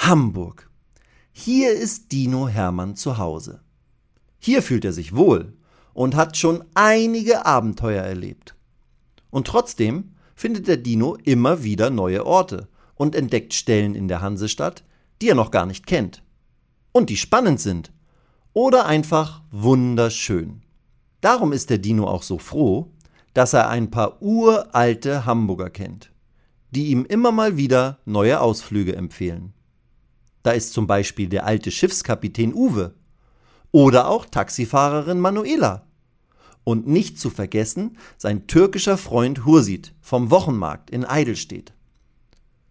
Hamburg. Hier ist Dino Hermann zu Hause. Hier fühlt er sich wohl und hat schon einige Abenteuer erlebt. Und trotzdem findet der Dino immer wieder neue Orte und entdeckt Stellen in der Hansestadt, die er noch gar nicht kennt. Und die spannend sind. Oder einfach wunderschön. Darum ist der Dino auch so froh, dass er ein paar uralte Hamburger kennt, die ihm immer mal wieder neue Ausflüge empfehlen. Da ist zum Beispiel der alte Schiffskapitän Uwe oder auch Taxifahrerin Manuela. Und nicht zu vergessen sein türkischer Freund Hursit vom Wochenmarkt in Eidelstedt.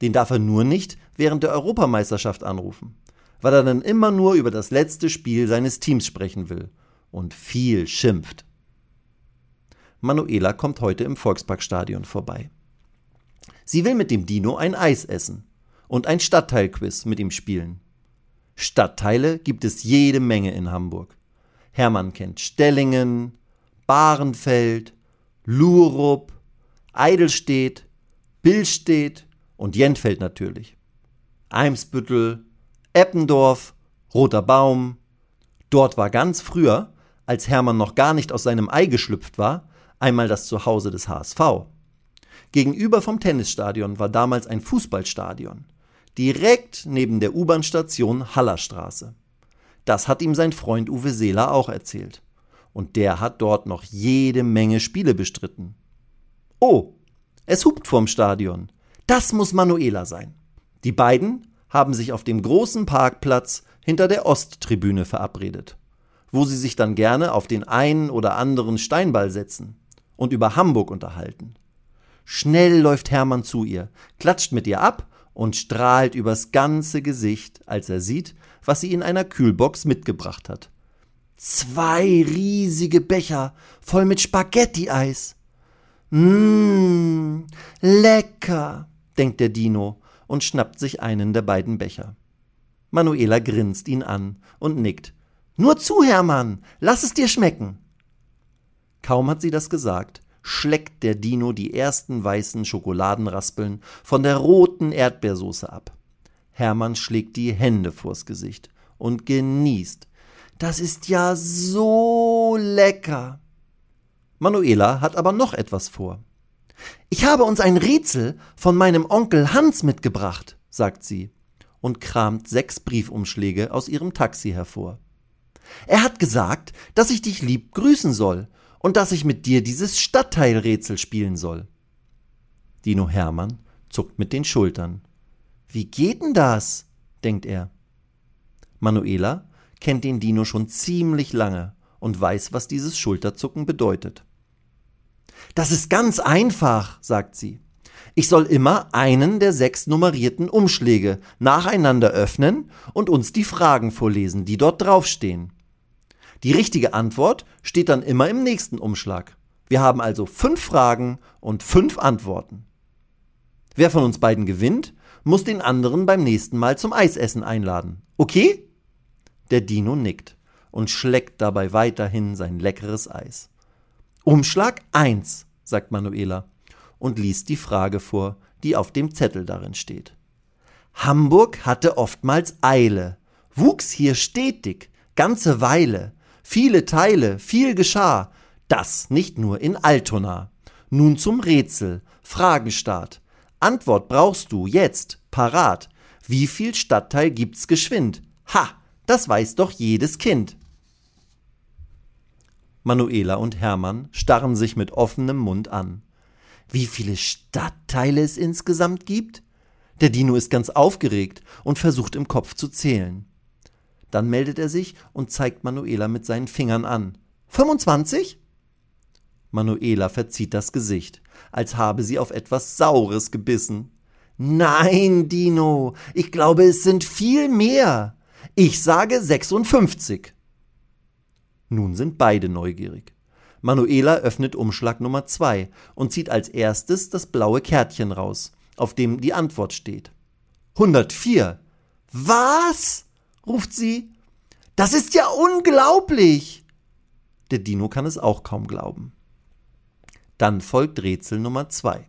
Den darf er nur nicht während der Europameisterschaft anrufen, weil er dann immer nur über das letzte Spiel seines Teams sprechen will und viel schimpft. Manuela kommt heute im Volksparkstadion vorbei. Sie will mit dem Dino ein Eis essen und ein Stadtteilquiz mit ihm spielen. Stadtteile gibt es jede Menge in Hamburg. Hermann kennt Stellingen, Bahrenfeld, Lurup, Eidelstedt, Billstedt und Jentfeld natürlich. Eimsbüttel, Eppendorf, Roter Baum. Dort war ganz früher, als Hermann noch gar nicht aus seinem Ei geschlüpft war, einmal das Zuhause des HSV. Gegenüber vom Tennisstadion war damals ein Fußballstadion direkt neben der U-Bahn-Station Hallerstraße. Das hat ihm sein Freund Uwe Seeler auch erzählt. Und der hat dort noch jede Menge Spiele bestritten. Oh, es hupt vorm Stadion. Das muss Manuela sein. Die beiden haben sich auf dem großen Parkplatz hinter der Osttribüne verabredet, wo sie sich dann gerne auf den einen oder anderen Steinball setzen und über Hamburg unterhalten. Schnell läuft Hermann zu ihr, klatscht mit ihr ab und strahlt übers ganze Gesicht, als er sieht, was sie in einer Kühlbox mitgebracht hat. Zwei riesige Becher voll mit Spaghetti-Eis. Mmm, lecker, denkt der Dino und schnappt sich einen der beiden Becher. Manuela grinst ihn an und nickt. Nur zu, Hermann, lass es dir schmecken. Kaum hat sie das gesagt, schleckt der Dino die ersten weißen Schokoladenraspeln von der roten Erdbeersoße ab. Hermann schlägt die Hände vors Gesicht und genießt. Das ist ja so lecker. Manuela hat aber noch etwas vor. Ich habe uns ein Rätsel von meinem Onkel Hans mitgebracht, sagt sie und kramt sechs Briefumschläge aus ihrem Taxi hervor. Er hat gesagt, dass ich dich lieb grüßen soll und dass ich mit dir dieses Stadtteilrätsel spielen soll. Dino Hermann zuckt mit den Schultern. Wie geht denn das? denkt er. Manuela kennt den Dino schon ziemlich lange und weiß, was dieses Schulterzucken bedeutet. Das ist ganz einfach, sagt sie. Ich soll immer einen der sechs nummerierten Umschläge nacheinander öffnen und uns die Fragen vorlesen, die dort draufstehen. Die richtige Antwort steht dann immer im nächsten Umschlag. Wir haben also fünf Fragen und fünf Antworten. Wer von uns beiden gewinnt, muss den anderen beim nächsten Mal zum Eisessen einladen. Okay? Der Dino nickt und schleckt dabei weiterhin sein leckeres Eis. Umschlag 1, sagt Manuela und liest die Frage vor, die auf dem Zettel darin steht. Hamburg hatte oftmals Eile, wuchs hier stetig, ganze Weile, Viele Teile, viel geschah. Das nicht nur in Altona. Nun zum Rätsel. Fragenstart. Antwort brauchst du jetzt, parat. Wie viel Stadtteil gibt's geschwind? Ha, das weiß doch jedes Kind. Manuela und Hermann starren sich mit offenem Mund an. Wie viele Stadtteile es insgesamt gibt? Der Dino ist ganz aufgeregt und versucht im Kopf zu zählen. Dann meldet er sich und zeigt Manuela mit seinen Fingern an. 25? Manuela verzieht das Gesicht, als habe sie auf etwas Saures gebissen. Nein, Dino, ich glaube, es sind viel mehr. Ich sage 56. Nun sind beide neugierig. Manuela öffnet Umschlag Nummer 2 und zieht als erstes das blaue Kärtchen raus, auf dem die Antwort steht. 104. Was? Ruft sie. Das ist ja unglaublich. Der Dino kann es auch kaum glauben. Dann folgt Rätsel Nummer 2.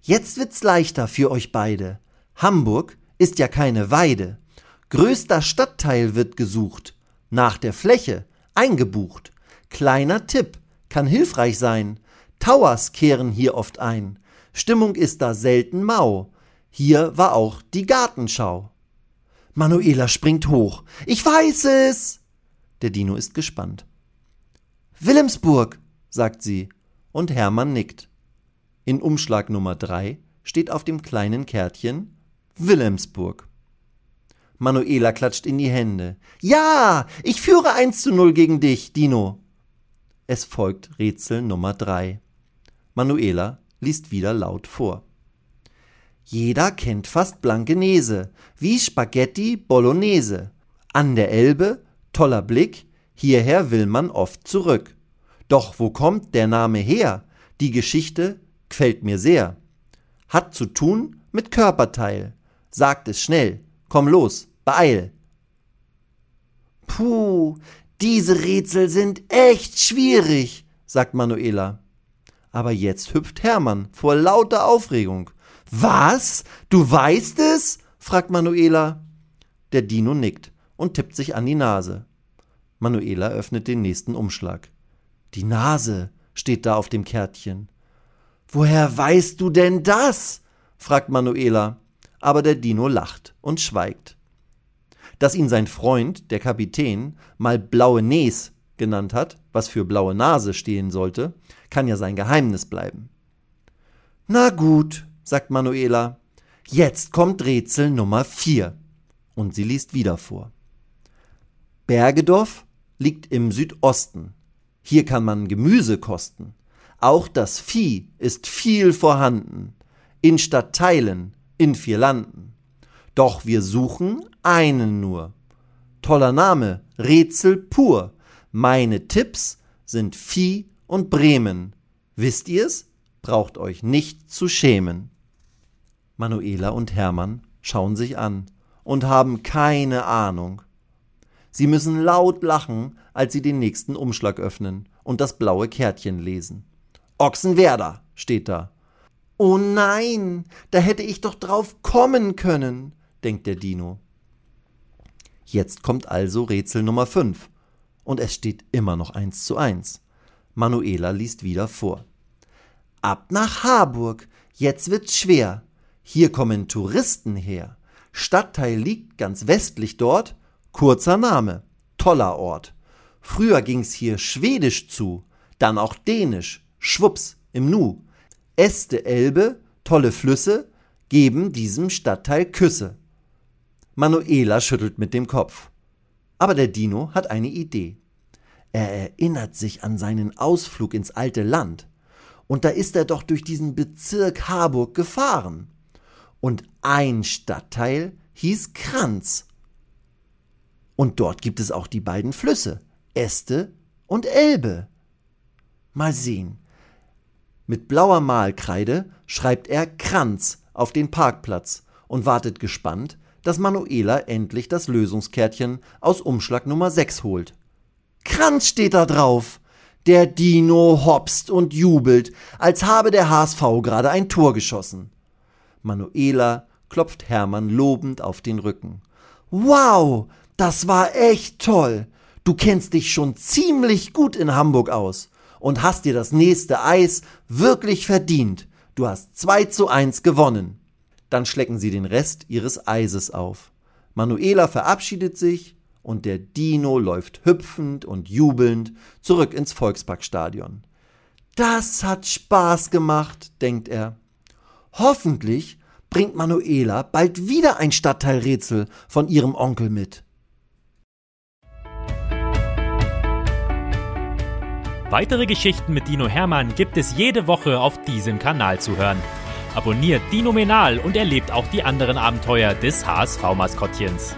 Jetzt wird's leichter für euch beide. Hamburg ist ja keine Weide. Größter Stadtteil wird gesucht. Nach der Fläche eingebucht. Kleiner Tipp kann hilfreich sein. Towers kehren hier oft ein. Stimmung ist da selten mau. Hier war auch die Gartenschau. Manuela springt hoch. Ich weiß es. Der Dino ist gespannt. Wilhelmsburg, sagt sie, und Hermann nickt. In Umschlag Nummer 3 steht auf dem kleinen Kärtchen Wilhelmsburg. Manuela klatscht in die Hände. Ja, ich führe 1 zu 0 gegen dich, Dino. Es folgt Rätsel Nummer 3. Manuela liest wieder laut vor. Jeder kennt fast Blankenese, wie Spaghetti Bolognese. An der Elbe, toller Blick, hierher will man oft zurück. Doch wo kommt der Name her? Die Geschichte gefällt mir sehr. Hat zu tun mit Körperteil. Sagt es schnell. Komm los, beeil. Puh, diese Rätsel sind echt schwierig, sagt Manuela. Aber jetzt hüpft Hermann vor lauter Aufregung. Was? Du weißt es? fragt Manuela. Der Dino nickt und tippt sich an die Nase. Manuela öffnet den nächsten Umschlag. Die Nase steht da auf dem Kärtchen. Woher weißt du denn das? fragt Manuela, aber der Dino lacht und schweigt. Dass ihn sein Freund, der Kapitän, mal blaue Nes genannt hat, was für blaue Nase stehen sollte, kann ja sein Geheimnis bleiben. Na gut, sagt Manuela, jetzt kommt Rätsel Nummer vier. Und sie liest wieder vor. Bergedorf liegt im Südosten. Hier kann man Gemüse kosten. Auch das Vieh ist viel vorhanden, in Stadtteilen, in vier Landen. Doch wir suchen einen nur. Toller Name, Rätsel pur. Meine Tipps sind Vieh und Bremen. Wisst ihr's? Braucht euch nicht zu schämen. Manuela und Hermann schauen sich an und haben keine Ahnung. Sie müssen laut lachen, als sie den nächsten Umschlag öffnen und das blaue Kärtchen lesen. Ochsenwerder steht da. Oh nein, da hätte ich doch drauf kommen können, denkt der Dino. Jetzt kommt also Rätsel Nummer 5 und es steht immer noch eins zu eins. Manuela liest wieder vor. Ab nach Harburg, jetzt wird's schwer. Hier kommen Touristen her. Stadtteil liegt ganz westlich dort. Kurzer Name, toller Ort. Früher ging's hier schwedisch zu, dann auch dänisch, schwups, im Nu. Äste Elbe, tolle Flüsse, geben diesem Stadtteil Küsse. Manuela schüttelt mit dem Kopf. Aber der Dino hat eine Idee. Er erinnert sich an seinen Ausflug ins alte Land. Und da ist er doch durch diesen Bezirk Harburg gefahren. Und ein Stadtteil hieß Kranz. Und dort gibt es auch die beiden Flüsse, Äste und Elbe. Mal sehen, mit blauer Malkreide schreibt er Kranz auf den Parkplatz und wartet gespannt, dass Manuela endlich das Lösungskärtchen aus Umschlag Nummer 6 holt. Kranz steht da drauf. Der Dino hopst und jubelt, als habe der HSV gerade ein Tor geschossen. Manuela klopft Hermann lobend auf den Rücken. Wow, das war echt toll. Du kennst dich schon ziemlich gut in Hamburg aus und hast dir das nächste Eis wirklich verdient. Du hast 2 zu 1 gewonnen. Dann schlecken sie den Rest ihres Eises auf. Manuela verabschiedet sich und der Dino läuft hüpfend und jubelnd zurück ins Volksparkstadion. Das hat Spaß gemacht, denkt er. Hoffentlich bringt Manuela bald wieder ein Stadtteilrätsel von ihrem Onkel mit. Weitere Geschichten mit Dino Hermann gibt es jede Woche auf diesem Kanal zu hören. abonniert Dinomenal und erlebt auch die anderen Abenteuer des HSV-Maskottchens.